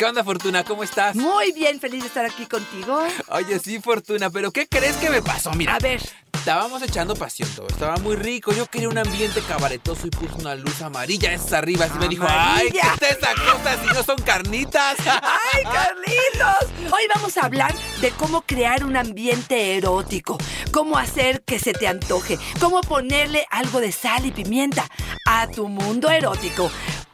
¿Qué onda, Fortuna? ¿Cómo estás? Muy bien, feliz de estar aquí contigo. Oye, sí, Fortuna, pero ¿qué crees que me pasó? Mira. A ver. Estábamos echando pasión todo, estaba muy rico. Yo quería un ambiente cabaretoso y puse una luz amarilla arriba. Así me dijo, ¡ay, qué es esa cosa si no son carnitas! ¡Ay, Carlitos! Hoy vamos a hablar de cómo crear un ambiente erótico, cómo hacer que se te antoje, cómo ponerle algo de sal y pimienta a tu mundo erótico.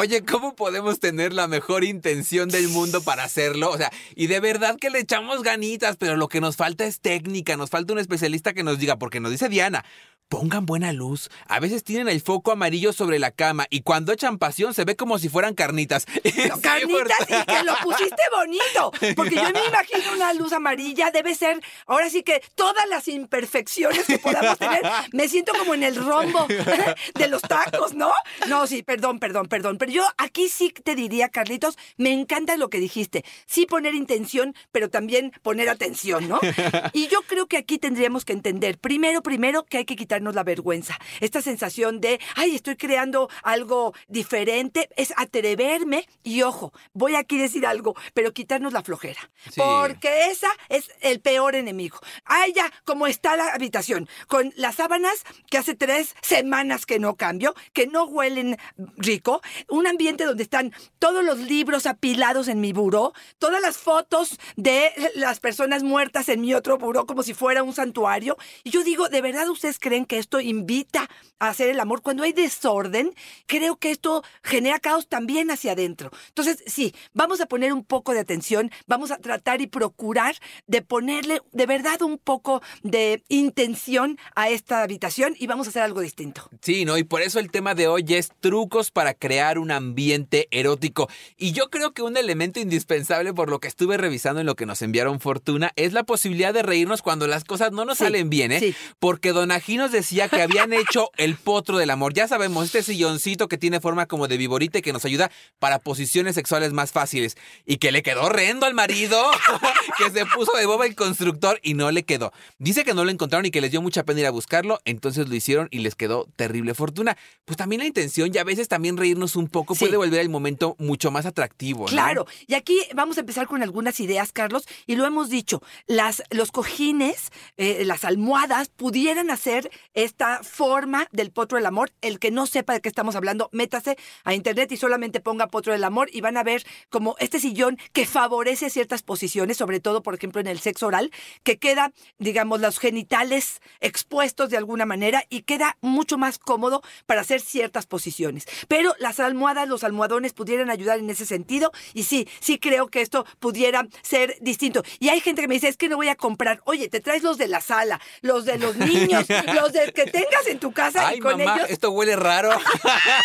Oye, ¿cómo podemos tener la mejor intención del mundo para hacerlo? O sea, y de verdad que le echamos ganitas, pero lo que nos falta es técnica, nos falta un especialista que nos diga, porque nos dice Diana, Pongan buena luz. A veces tienen el foco amarillo sobre la cama y cuando echan pasión se ve como si fueran carnitas. carnitas y que lo pusiste bonito. Porque yo me imagino una luz amarilla. Debe ser, ahora sí que todas las imperfecciones que podamos tener. Me siento como en el rombo de los tacos, ¿no? No, sí, perdón, perdón, perdón. Yo aquí sí te diría, Carlitos, me encanta lo que dijiste. Sí poner intención, pero también poner atención, ¿no? Y yo creo que aquí tendríamos que entender, primero, primero, que hay que quitar la vergüenza. Esta sensación de, ay, estoy creando algo diferente, es atreverme y ojo, voy aquí a decir algo, pero quitarnos la flojera. Porque esa es el peor enemigo. Ay, ya, como está la habitación, con las sábanas que hace tres semanas que no cambio, que no huelen rico, un ambiente donde están todos los libros apilados en mi buró, todas las fotos de las personas muertas en mi otro buró como si fuera un santuario. Y yo digo, ¿de verdad ustedes creen que esto invita a hacer el amor. Cuando hay desorden, creo que esto genera caos también hacia adentro. Entonces, sí, vamos a poner un poco de atención, vamos a tratar y procurar de ponerle de verdad un poco de intención a esta habitación y vamos a hacer algo distinto. Sí, ¿no? Y por eso el tema de hoy es trucos para crear un ambiente erótico. Y yo creo que un elemento indispensable por lo que estuve revisando en lo que nos enviaron Fortuna es la posibilidad de reírnos cuando las cosas no nos salen bien, ¿eh? Porque Don Ajinos decía que habían hecho el potro del amor. Ya sabemos, este silloncito que tiene forma como de viborita y que nos ayuda para posiciones sexuales más fáciles. Y que le quedó horrendo al marido, que se puso de boba el constructor y no le quedó. Dice que no lo encontraron y que les dio mucha pena ir a buscarlo, entonces lo hicieron y les quedó terrible fortuna. Pues también la intención y a veces también reírnos un poco puede volver el momento mucho más atractivo. Claro, y aquí vamos a empezar con algunas ideas, Carlos, y lo hemos dicho, las, los cojines, eh, las almohadas pudieran hacer esta forma del potro del amor. El que no sepa de qué estamos hablando, métase a internet y solamente ponga potro del amor y van a ver como este sillón que favorece ciertas posiciones, sobre todo, por ejemplo, en el sexo oral, que queda, digamos, los genitales expuestos de alguna manera y queda mucho más cómodo para hacer ciertas posiciones. Pero las almohadas, los almohadones pudieran ayudar en ese sentido y sí, sí creo que esto pudiera ser distinto. Y hay gente que me dice, es que no voy a comprar, oye, te traes los de la sala, los de los niños, los de que tengas en tu casa y con mamá, ellos. Esto huele raro.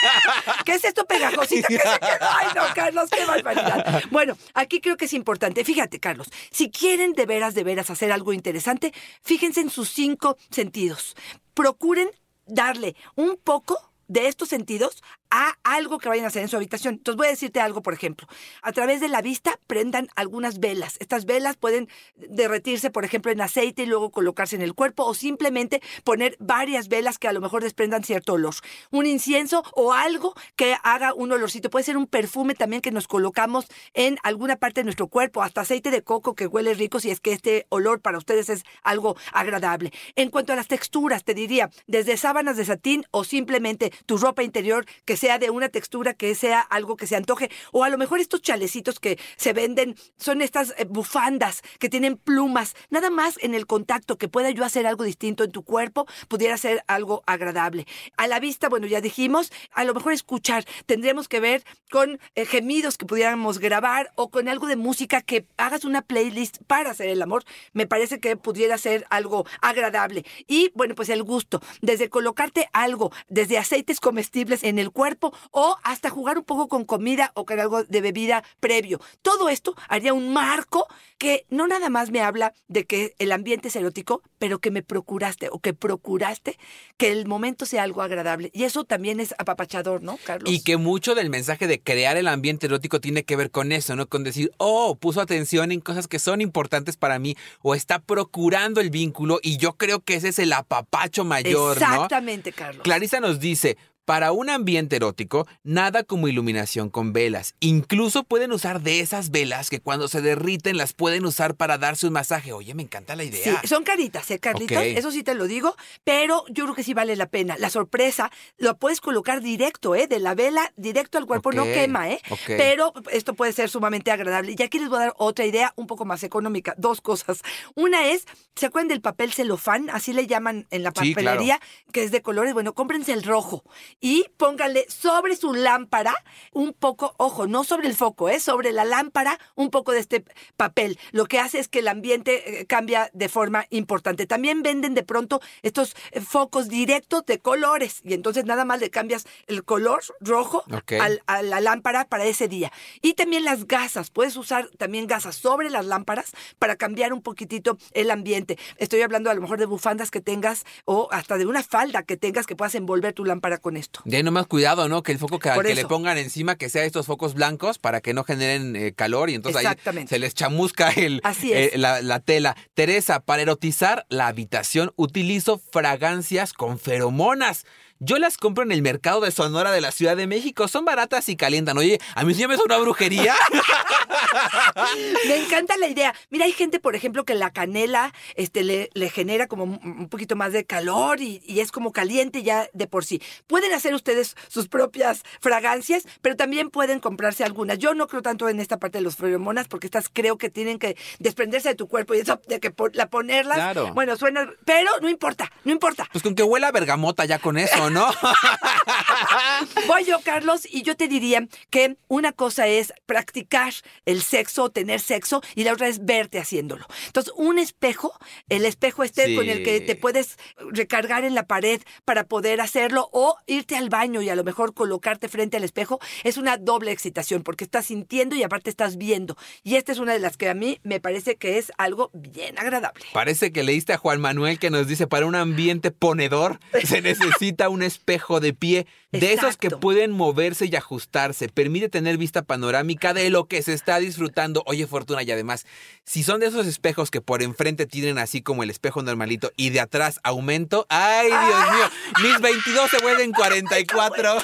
¿Qué es esto pegajosito? ¿Qué Ay, no, Carlos, qué barbaridad. Bueno, aquí creo que es importante. Fíjate, Carlos, si quieren de veras, de veras hacer algo interesante, fíjense en sus cinco sentidos. Procuren darle un poco de estos sentidos a algo que vayan a hacer en su habitación. Entonces voy a decirte algo, por ejemplo. A través de la vista prendan algunas velas. Estas velas pueden derretirse, por ejemplo, en aceite y luego colocarse en el cuerpo o simplemente poner varias velas que a lo mejor desprendan cierto olor. Un incienso o algo que haga un olorcito. Puede ser un perfume también que nos colocamos en alguna parte de nuestro cuerpo, hasta aceite de coco que huele rico si es que este olor para ustedes es algo agradable. En cuanto a las texturas, te diría, desde sábanas de satín o simplemente tu ropa interior que sea de una textura que sea algo que se antoje, o a lo mejor estos chalecitos que se venden son estas eh, bufandas que tienen plumas, nada más en el contacto que pueda yo hacer algo distinto en tu cuerpo, pudiera ser algo agradable. A la vista, bueno, ya dijimos, a lo mejor escuchar, tendríamos que ver con eh, gemidos que pudiéramos grabar o con algo de música que hagas una playlist para hacer el amor, me parece que pudiera ser algo agradable. Y bueno, pues el gusto, desde colocarte algo, desde aceites comestibles en el cuerpo, cuerpo o hasta jugar un poco con comida o con algo de bebida previo. Todo esto haría un marco que no nada más me habla de que el ambiente es erótico, pero que me procuraste o que procuraste que el momento sea algo agradable. Y eso también es apapachador, ¿no, Carlos? Y que mucho del mensaje de crear el ambiente erótico tiene que ver con eso, ¿no? Con decir, oh, puso atención en cosas que son importantes para mí o está procurando el vínculo y yo creo que ese es el apapacho mayor, ¿no? Exactamente, Carlos. Clarisa nos dice, para un ambiente erótico, nada como iluminación con velas. Incluso pueden usar de esas velas que cuando se derriten las pueden usar para darse un masaje. Oye, me encanta la idea. Sí, son caritas, ¿eh, Carlitos? Eso sí te lo digo, pero yo creo que sí vale la pena. La sorpresa lo puedes colocar directo, ¿eh? De la vela directo al cuerpo, no quema, ¿eh? ok. Pero esto puede ser sumamente agradable. Y aquí les voy a dar otra idea un poco más económica. Dos cosas. Una es, ¿se acuerdan del papel celofán? Así le llaman en la Sí, claro. papelería, que es de colores. Bueno, cómprense el rojo y pónganle sobre su lámpara un poco, ojo, no sobre el foco, ¿eh? Sobre la lámpara un poco de este papel. Lo que hace es que el ambiente eh, cambia de forma importante. También venden de pronto estos eh, focos directos de colores y entonces nada más le cambias el color rojo al- a la lámpara para ese día. Y también las gasas. Puedes usar también gasas sobre las lámparas para cambiar un poquitito el ambiente. Estoy hablando a lo mejor de bufandas que tengas o hasta de una falda que tengas que puedas envolver tu lámpara con esto. Ya no más cuidado, ¿no? Que el foco que, que le pongan encima que sea estos focos blancos para que no generen eh, calor y entonces ahí se les chamusca el, Así eh, la, la tela. Teresa, para erotizar la habitación utilizo fragancias con feromonas. Yo las compro en el mercado de Sonora de la Ciudad de México. Son baratas y calientan. Oye, a mí sí me suena una brujería. Me encanta la idea. Mira, hay gente, por ejemplo, que la canela este, le, le genera como un poquito más de calor y, y es como caliente ya de por sí. Pueden hacer ustedes sus propias fragancias, pero también pueden comprarse algunas. Yo no creo tanto en esta parte de los feromonas porque estas creo que tienen que desprenderse de tu cuerpo y eso de que la ponerlas, Claro. bueno, suena, pero no importa, no importa. Pues con que huela a bergamota ya con eso, ¿no? Voy yo, Carlos, y yo te diría que una cosa es practicar el sexo, tener sexo, y la otra es verte haciéndolo. Entonces, un espejo, el espejo este Sí. con el que te puedes recargar en la pared para poder hacerlo, o irte al baño y a lo mejor colocarte frente al espejo, es una doble excitación, porque estás sintiendo y aparte estás viendo. Y esta es una de las que a mí me parece que es algo bien agradable. Parece que leíste a Juan Manuel que nos dice, para un ambiente ponedor se necesita un espejo de pie, de esos que pueden moverse y ajustarse, permite tener vista panorámica de lo que se está disfrutando. Oye, Fortuna, y además, si son de esos espejos que por enfrente tienen así como el espejo normalito y de atrás aumento, ¡ay, Dios mío! Mis 22 se vuelven 44.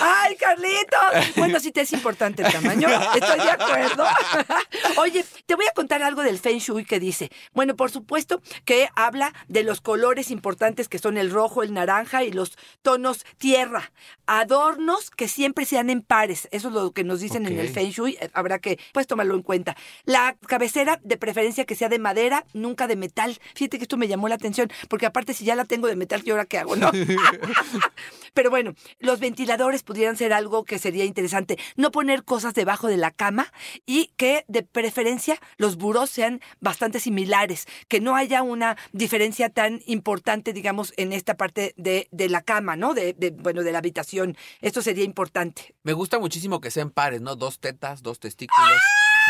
¡Ay, Carlitos! Bueno, sí te es importante el tamaño. Estoy de acuerdo. Oye, te voy a contar algo del Feng Shui que dice. Bueno, por supuesto que habla de los colores importantes que son el rojo, el naranja y los tonos tierra. Adornos que siempre sean en pares. Eso es lo que nos dicen en el. Feng Shui. Eh, Habrá que, pues, tomarlo en cuenta. La cabecera, de preferencia que sea de madera, nunca de metal. Fíjate que esto me llamó la atención, porque aparte si ya la tengo de metal, ¿qué ahora qué hago, no? Pero bueno, los ventiladores pudieran ser algo que sería interesante. No poner cosas debajo de la cama y que de preferencia los burós sean bastante similares, que no haya una diferencia tan importante, digamos, en esta parte de, de la cama, ¿no? De, de, bueno, de la habitación. Esto sería importante. Me gusta muchísimo que sean pares, ¿no? Dos tetas, dos testículos,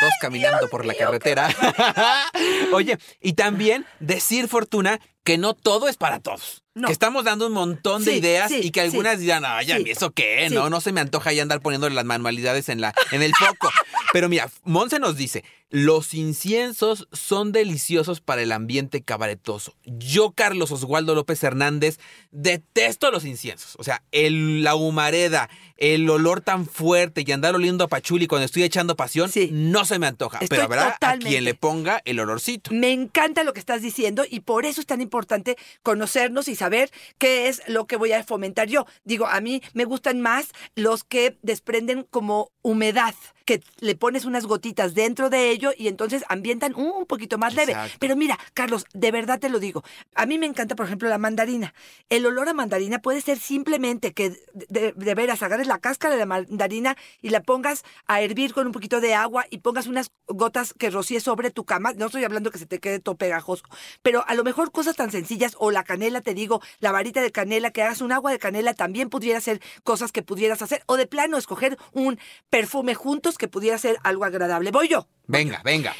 dos caminando por la carretera. Oye, y también decir, Fortuna, que no todo es para todos. No. Que estamos dando un montón de Sí, ideas sí, y que algunas sí. dirán, ay, ¿a mí eso qué? No, no se me antoja ya andar poniéndole las manualidades en, la, en el foco. Pero mira, Monse nos dice, los inciensos son deliciosos para el ambiente cabaretoso. Yo, Carlos Oswaldo López Hernández, detesto los inciensos. O sea, el, la humareda, el olor tan fuerte y andar oliendo a pachuli cuando estoy echando pasión, Sí. no se me antoja. Estoy Pero habrá a quien le ponga el olorcito. Me encanta lo que estás diciendo y por eso es tan importante conocernos y saber qué es lo que voy a fomentar yo. Digo, a mí me gustan más los que desprenden como humedad, que le pones unas gotitas dentro de ellos y entonces ambientan un poquito más leve. Pero mira, Carlos, de verdad te lo digo. A mí me encanta, por ejemplo, la mandarina. El olor a mandarina puede ser simplemente que de, de veras agarres la cáscara de la mandarina y la pongas a hervir con un poquito de agua y pongas unas gotas que rocíes sobre tu cama. No estoy hablando que se te quede todo pegajoso, pero a lo mejor cosas tan sencillas o la canela, te digo, la varita de canela, que hagas un agua de canela también pudiera ser cosas que pudieras hacer o de plano escoger un perfume juntos que pudiera ser algo agradable. Voy yo. Venga, venga.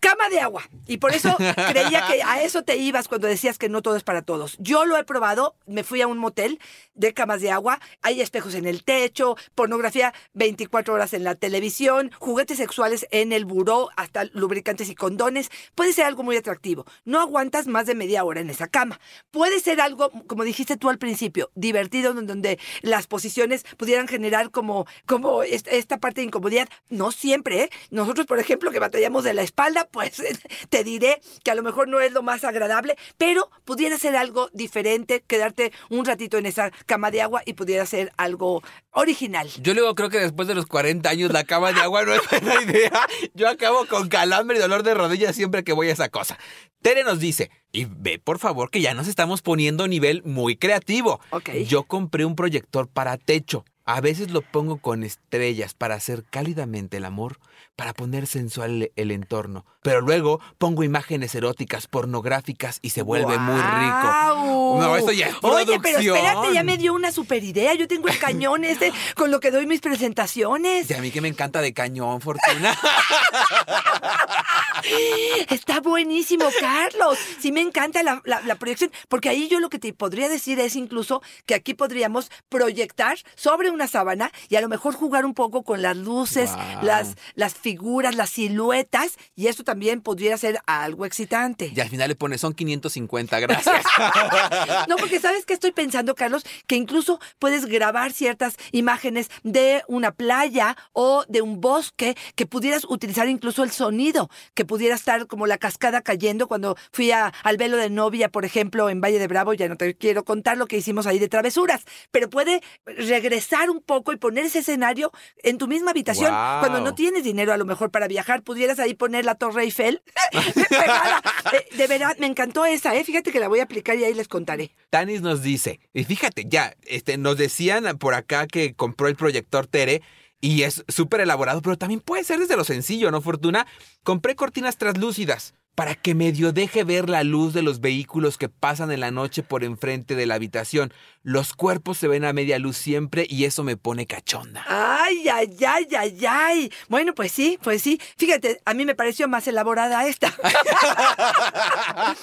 Cama de agua. Y por eso creía que a eso te ibas cuando decías que no todo es para todos. Yo lo he probado, me fui a un motel de camas de agua, hay espejos en el techo, pornografía 24 horas en la televisión, juguetes sexuales en el buró, hasta lubricantes y condones. Puede ser algo muy atractivo. No aguantas más de media hora en esa cama. Puede ser algo, como dijiste tú al principio, divertido, donde las posiciones pudieran generar como, como est- esta parte de incomodidad. No siempre, ¿eh? Nosotros, por ejemplo, que batallamos de la espalda, pues te diré que a lo mejor no es lo más agradable, pero pudiera ser algo diferente, quedarte un ratito en esa cama de agua y pudiera ser algo original. Yo luego creo que después de los 40 años la cama de agua no es buena idea. Yo acabo con calambre y dolor de rodillas siempre que voy a esa cosa. Tere nos dice, y ve por favor que ya nos estamos poniendo a nivel muy creativo. Ok. Yo compré un proyector para techo. A veces lo pongo con estrellas para hacer cálidamente el amor, para poner sensual el, entorno. Pero luego pongo imágenes eróticas, pornográficas y se vuelve muy rico. No, esto ya es Oye, pero espérate, ya me dio una super idea. Yo tengo el cañón este con lo que doy mis presentaciones. Y a mí que me encanta de cañón, Fortuna. Está buenísimo, Carlos. Sí me encanta la, la- la proyección, porque ahí yo lo que te podría decir es incluso que aquí podríamos proyectar sobre una sábana y a lo mejor jugar un poco con las luces, las, las figuras, las siluetas, y eso también podría ser algo excitante. Y al final le pones, son 550, gracias. No, porque sabes que estoy pensando, Carlos, que incluso puedes grabar ciertas imágenes de una playa o de un bosque que pudieras utilizar incluso el sonido, que pudiera estar como la cascada cayendo cuando fui a- al velo de novia, por ejemplo, en Valle de Bravo, ya no te quiero contar lo que hicimos ahí de travesuras, pero puede regresar un poco y poner ese escenario en tu misma habitación cuando no tienes dinero a lo mejor para viajar, pudieras ahí poner la Torre Eiffel pegada. Eh, De verdad, me encantó esa, ¿eh? Fíjate que la voy a aplicar y ahí les contaré. Tanis nos dice, y fíjate, ya, este, nos decían por acá que compró el proyector Tere y es súper elaborado, pero también puede ser desde lo sencillo, ¿no, Fortuna? Compré cortinas translúcidas para que medio deje ver la luz de los vehículos que pasan en la noche por enfrente de la habitación. Los cuerpos se ven a media luz siempre y eso me pone cachonda. Ay, ay, ay, ay, ay. Bueno, pues sí, pues sí. Fíjate, a mí me pareció más elaborada esta.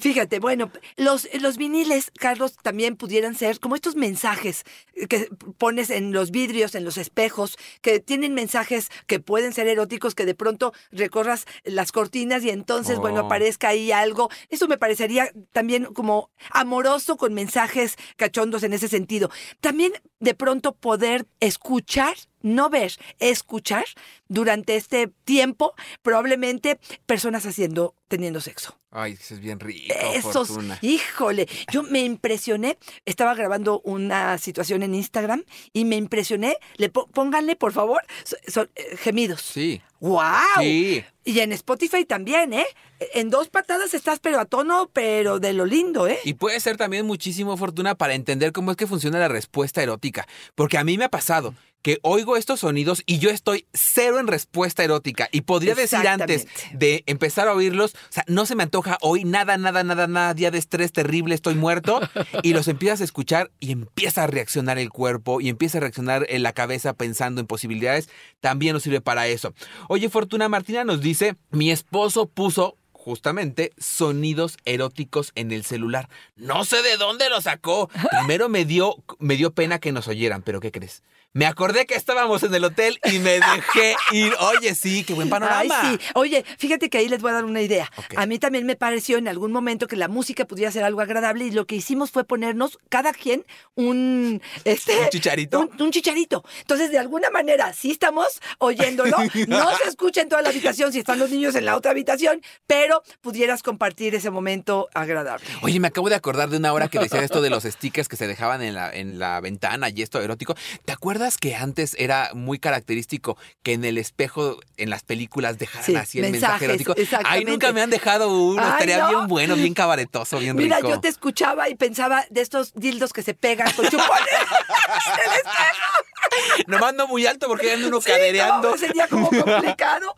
Fíjate, bueno, los, los viniles, Carlos, también pudieran ser como estos mensajes que pones en los vidrios, en los espejos, que tienen mensajes que pueden ser eróticos, que de pronto recorras las cortinas y entonces, bueno, Oh. aparezca ahí algo. Eso me parecería también como amoroso con mensajes cachondos en ese sentido. También de pronto poder escuchar, no ver, escuchar durante este tiempo probablemente personas haciendo, teniendo sexo. Ay, eso es bien rico, Esos, Fortuna. híjole, yo me impresioné, estaba grabando una situación en Instagram y me impresioné, le pónganle por favor so- so- eh, gemidos. Sí. ¡Wow! Sí. Y en Spotify también, ¿eh? En dos patadas estás pero a tono, pero de lo lindo, ¿eh? Y puede ser también muchísimo fortuna para entender cómo es que funciona la respuesta erótica. Porque a mí me ha pasado que oigo estos sonidos y yo estoy cero en respuesta erótica. Y podría decir antes de empezar a oírlos, o sea, no se me antoja hoy nada, nada, nada, nada, día de estrés terrible, estoy muerto. y los empiezas a escuchar y empieza a reaccionar el cuerpo y empieza a reaccionar en la cabeza pensando en posibilidades. También nos sirve para eso. Oye, Fortuna Martina nos dice, mi esposo puso justamente sonidos eróticos en el celular. No sé de dónde lo sacó. Primero me dio, me dio pena que nos oyeran, pero ¿qué crees? Me acordé que estábamos en el hotel y me dejé ir. Oye, sí, qué buen panorama. Ay, sí. Oye, fíjate que ahí les voy a dar una idea. A mí también me pareció en algún momento que la música pudiera ser algo agradable y lo que hicimos fue ponernos cada quien un este ¿Un chicharito? Un, un chicharito. Entonces, de alguna manera, sí estamos oyéndolo. No se escucha en toda la habitación si están los niños en la otra habitación, pero pudieras compartir ese momento agradable. Oye, me acabo de acordar de una hora que decía esto de los stickers que se dejaban en la, en la ventana y esto erótico. ¿Te acuerdas acuerdas que antes era muy característico que en el espejo, en las películas, dejaran Sí, así el mensaje erótico? Ay, nunca me han dejado uno. Ay, Estaría no. bien bueno, bien cabaretoso, bien Mira, rico. yo te escuchaba y pensaba de estos dildos que se pegan con chupones. en el espejo. No mando muy alto porque ando uno Sí, cadereando. no, sería como complicado.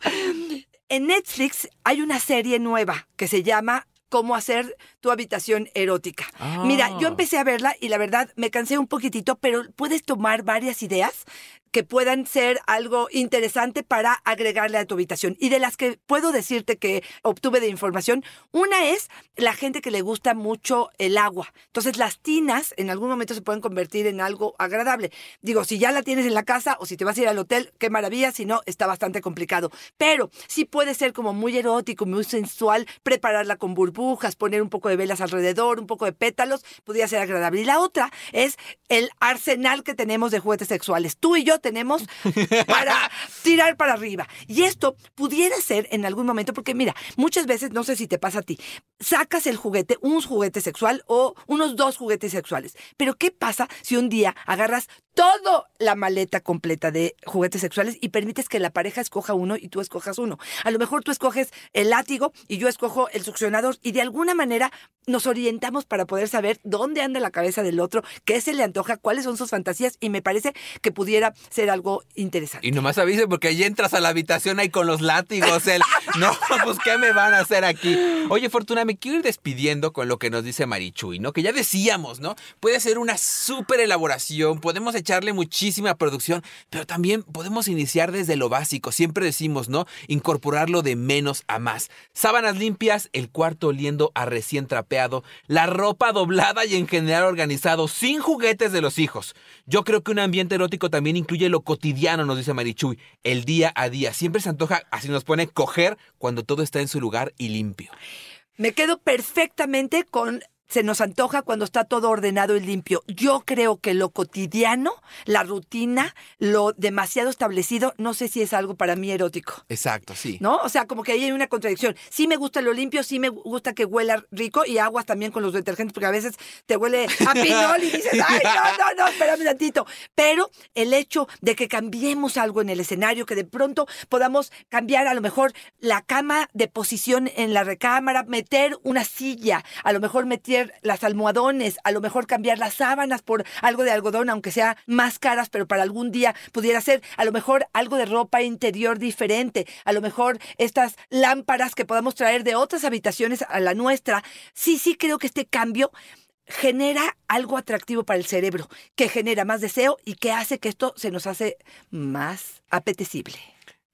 En Netflix hay una serie nueva que se llama Cómo hacer tu habitación erótica. Ah. Mira, yo empecé a verla y la verdad me cansé un poquitito, pero puedes tomar varias ideas que puedan ser algo interesante para agregarle a tu habitación. Y de las que puedo decirte que obtuve de información, una es la gente que le gusta mucho el agua. Entonces las tinas en algún momento se pueden convertir en algo agradable. Digo, si ya la tienes en la casa o si te vas a ir al hotel, qué maravilla, si no, está bastante complicado. Pero sí puede ser como muy erótico, muy sensual, prepararla con burbujas, poner un poco de velas alrededor, un poco de pétalos, podría ser agradable. Y la otra es el arsenal que tenemos de juguetes sexuales. Tú y yo tenemos para tirar para arriba. Y esto pudiera ser en algún momento, porque mira, muchas veces, no sé si te pasa a ti, sacas el juguete, un juguete sexual o unos dos juguetes sexuales. Pero ¿qué pasa si un día agarras toda la maleta completa de juguetes sexuales y permites que la pareja escoja uno y tú escojas uno? A lo mejor tú escoges el látigo y yo escojo el succionador y de alguna manera nos orientamos para poder saber dónde anda la cabeza del otro, qué se le antoja, cuáles son sus fantasías y me parece que pudiera ser algo interesante. Y nomás avise porque ahí entras a la habitación ahí con los látigos. El, no, pues ¿qué me van a hacer aquí? Oye, Fortuna, me quiero ir despidiendo con lo que nos dice Marichuy, ¿no? Que ya decíamos, ¿no? Puede ser una súper elaboración, podemos echarle muchísima producción, pero también podemos iniciar desde lo básico. Siempre decimos, ¿no? Incorporarlo de menos a más. Sábanas limpias, el cuarto oliendo a recién trapeado, la ropa doblada y en general organizado, sin juguetes de los hijos. Yo creo que un ambiente erótico también incluye lo cotidiano, nos dice Marichuy, el día a día. Siempre se antoja, así nos pone, coger cuando todo está en su lugar y limpio. Me quedo perfectamente con se nos antoja cuando está todo ordenado y limpio. Yo creo que lo cotidiano, la rutina, lo demasiado establecido, no sé si es algo para mí erótico. Exacto, sí. ¿No? O sea, como que ahí hay una contradicción. Sí me gusta lo limpio, sí me gusta que huela rico y aguas también con los detergentes, porque a veces te huele a pinol y dices, ay, no, no, no, espérame tantito. Pero el hecho de que cambiemos algo en el escenario, que de pronto podamos cambiar a lo mejor la cama de posición en la recámara, meter una silla, a lo mejor meter las almohadones, a lo mejor cambiar las sábanas por algo de algodón, aunque sea más caras, pero para algún día pudiera ser, a lo mejor algo de ropa interior diferente, a lo mejor estas lámparas que podamos traer de otras habitaciones a la nuestra. Sí, sí creo que este cambio genera algo atractivo para el cerebro, que genera más deseo y que hace que esto se nos hace más apetecible.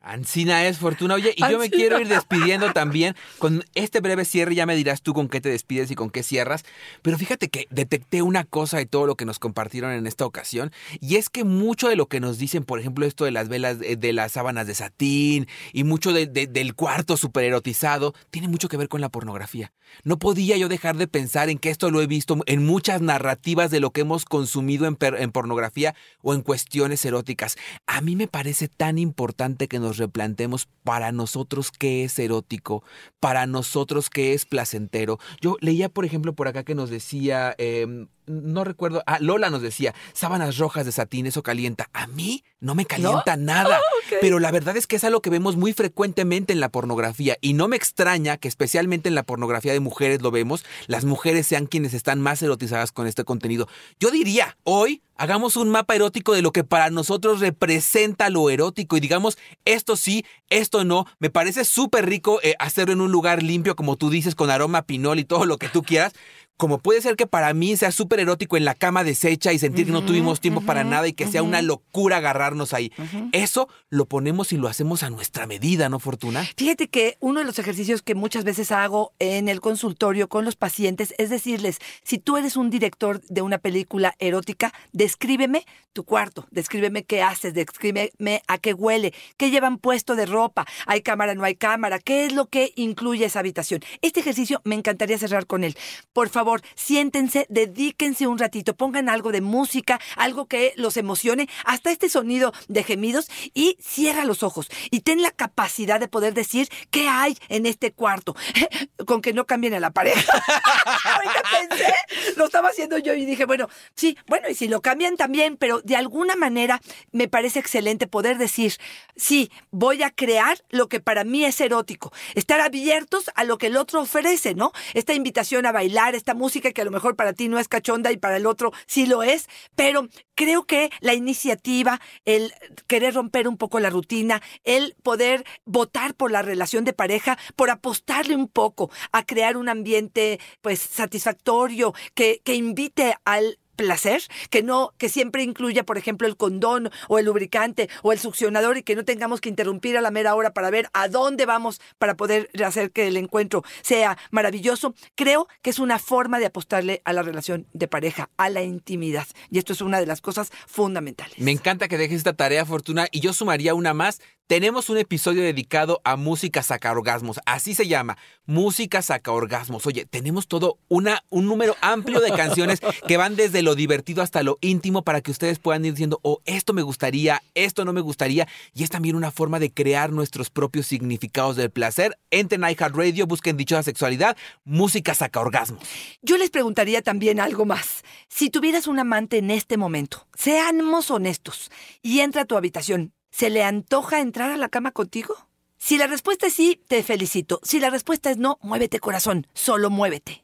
Ancina es Fortuna. Oye, y yo me quiero ir despidiendo también con este breve cierre. Ya me dirás tú con qué te despides y con qué cierras. Pero fíjate que detecté una cosa de todo lo que nos compartieron en esta ocasión. Y es que mucho de lo que nos dicen, por ejemplo, esto de las velas, eh, de las sábanas de satín y mucho de- de- del cuarto super erotizado, tiene mucho que ver con la pornografía. No podía yo dejar de pensar en que esto lo he visto en muchas narrativas de lo que hemos consumido en, en pornografía o en cuestiones eróticas. A mí me parece tan importante que nos replantemos para nosotros qué es erótico, para nosotros qué es placentero. Yo leía, por ejemplo, por acá que nos decía, eh, no recuerdo, ah, Lola nos decía, sábanas rojas de satín, eso calienta. A mí no me calienta nada, pero la verdad es que es algo que vemos muy frecuentemente en la pornografía y no me extraña que especialmente en la pornografía de mujeres lo vemos, las mujeres sean quienes están más erotizadas con este contenido. Yo diría, hoy hagamos un mapa erótico de lo que para nosotros representa lo erótico y digamos, esto sí, esto no. Me parece súper rico eh, hacerlo en un lugar limpio, como tú dices, con aroma a pinol y todo lo que tú quieras. Como puede ser que para mí sea súper erótico en la cama deshecha y sentir que no tuvimos tiempo para nada y que sea una locura agarrarnos ahí. Eso lo ponemos y lo hacemos a nuestra medida, ¿no, Fortuna? Fíjate que uno de los ejercicios que muchas veces hago en el consultorio con los pacientes es decirles, si tú eres un director de una película erótica, descríbeme tu cuarto, descríbeme qué haces, descríbeme a qué huele, qué llevan puesto de ropa, hay cámara, no hay cámara, qué es lo que incluye esa habitación. Este ejercicio me encantaría cerrar con él. Por favor, favor, siéntense, dedíquense un ratito, pongan algo de música, algo que los emocione, hasta este sonido de gemidos y cierra los ojos y ten la capacidad de poder decir qué hay en este cuarto, con que no cambien a la pareja. Pensé, lo estaba haciendo yo y dije, bueno, sí, bueno, y si lo cambian también, pero de alguna manera me parece excelente poder decir, sí, voy a crear lo que para mí es erótico, estar abiertos a lo que el otro ofrece, ¿no? Esta invitación a bailar, esta música que a lo mejor para ti no es cachonda y para el otro sí lo es, pero creo que la iniciativa, el querer romper un poco la rutina, el poder votar por la relación de pareja, por apostarle un poco a crear un ambiente pues satisfactorio, que, que invite al placer, que no, que siempre incluya, por ejemplo, el condón o el lubricante o el succionador y que no tengamos que interrumpir a la mera hora para ver a dónde vamos para poder hacer que el encuentro sea maravilloso. Creo que es una forma de apostarle a la relación de pareja, a la intimidad. Y esto es una de las cosas fundamentales. Me encanta que dejes esta tarea, Fortuna, y yo sumaría una más. Tenemos un episodio dedicado a música sacaorgasmos, así se llama, música sacaorgasmos. Oye, tenemos todo un número amplio de canciones que van desde lo divertido hasta lo íntimo para que ustedes puedan ir diciendo, oh, esto me gustaría, esto no me gustaría. Y es también una forma de crear nuestros propios significados del placer. Entren a iHeartRadio, busquen dichosa sexualidad, música sacaorgasmos. Yo les preguntaría también algo más. Si tuvieras un amante en este momento, seamos honestos, y entra a tu habitación, ¿se le antoja entrar a la cama contigo? Si la respuesta es sí, te felicito. Si la respuesta es no, muévete corazón, solo muévete.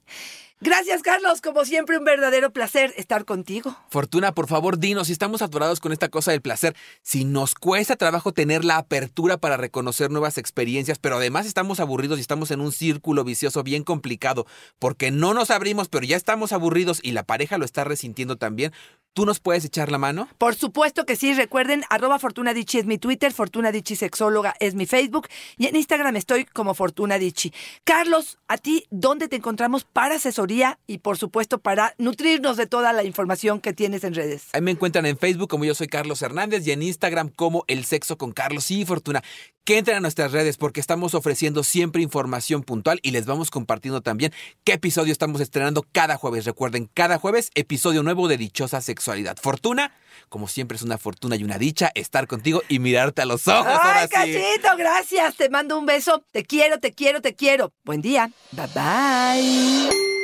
Gracias, Carlos. Como siempre, un verdadero placer estar contigo. Fortuna, por favor, dinos si estamos atorados con esta cosa del placer, si nos cuesta trabajo tener la apertura para reconocer nuevas experiencias, pero además estamos aburridos y estamos en un círculo vicioso bien complicado, porque no nos abrimos, pero ya estamos aburridos y la pareja lo está resintiendo también. ¿Tú nos puedes echar la mano? Por supuesto que sí. Recuerden, arroba Fortuna Dicci es mi Twitter, Fortuna Dicci Sexóloga es mi Facebook y en Instagram estoy como Fortuna Dicci. Carlos, a ti, ¿dónde te encontramos para asesoría y por supuesto para nutrirnos de toda la información que tienes en redes? Ahí me encuentran en Facebook como yo soy Carlos Hernández y en Instagram como El Sexo con Carlos y Fortuna. Que entren a nuestras redes porque estamos ofreciendo siempre información puntual y les vamos compartiendo también qué episodio estamos estrenando cada jueves. Recuerden, cada jueves episodio nuevo de Dichosa Sexualidad. Fortuna, como siempre es una fortuna y una dicha estar contigo y mirarte a los ojos. ¡Ay, ahora sí. cachito! Gracias. Te mando un beso. Te quiero, te quiero, te quiero. Buen día. Bye bye.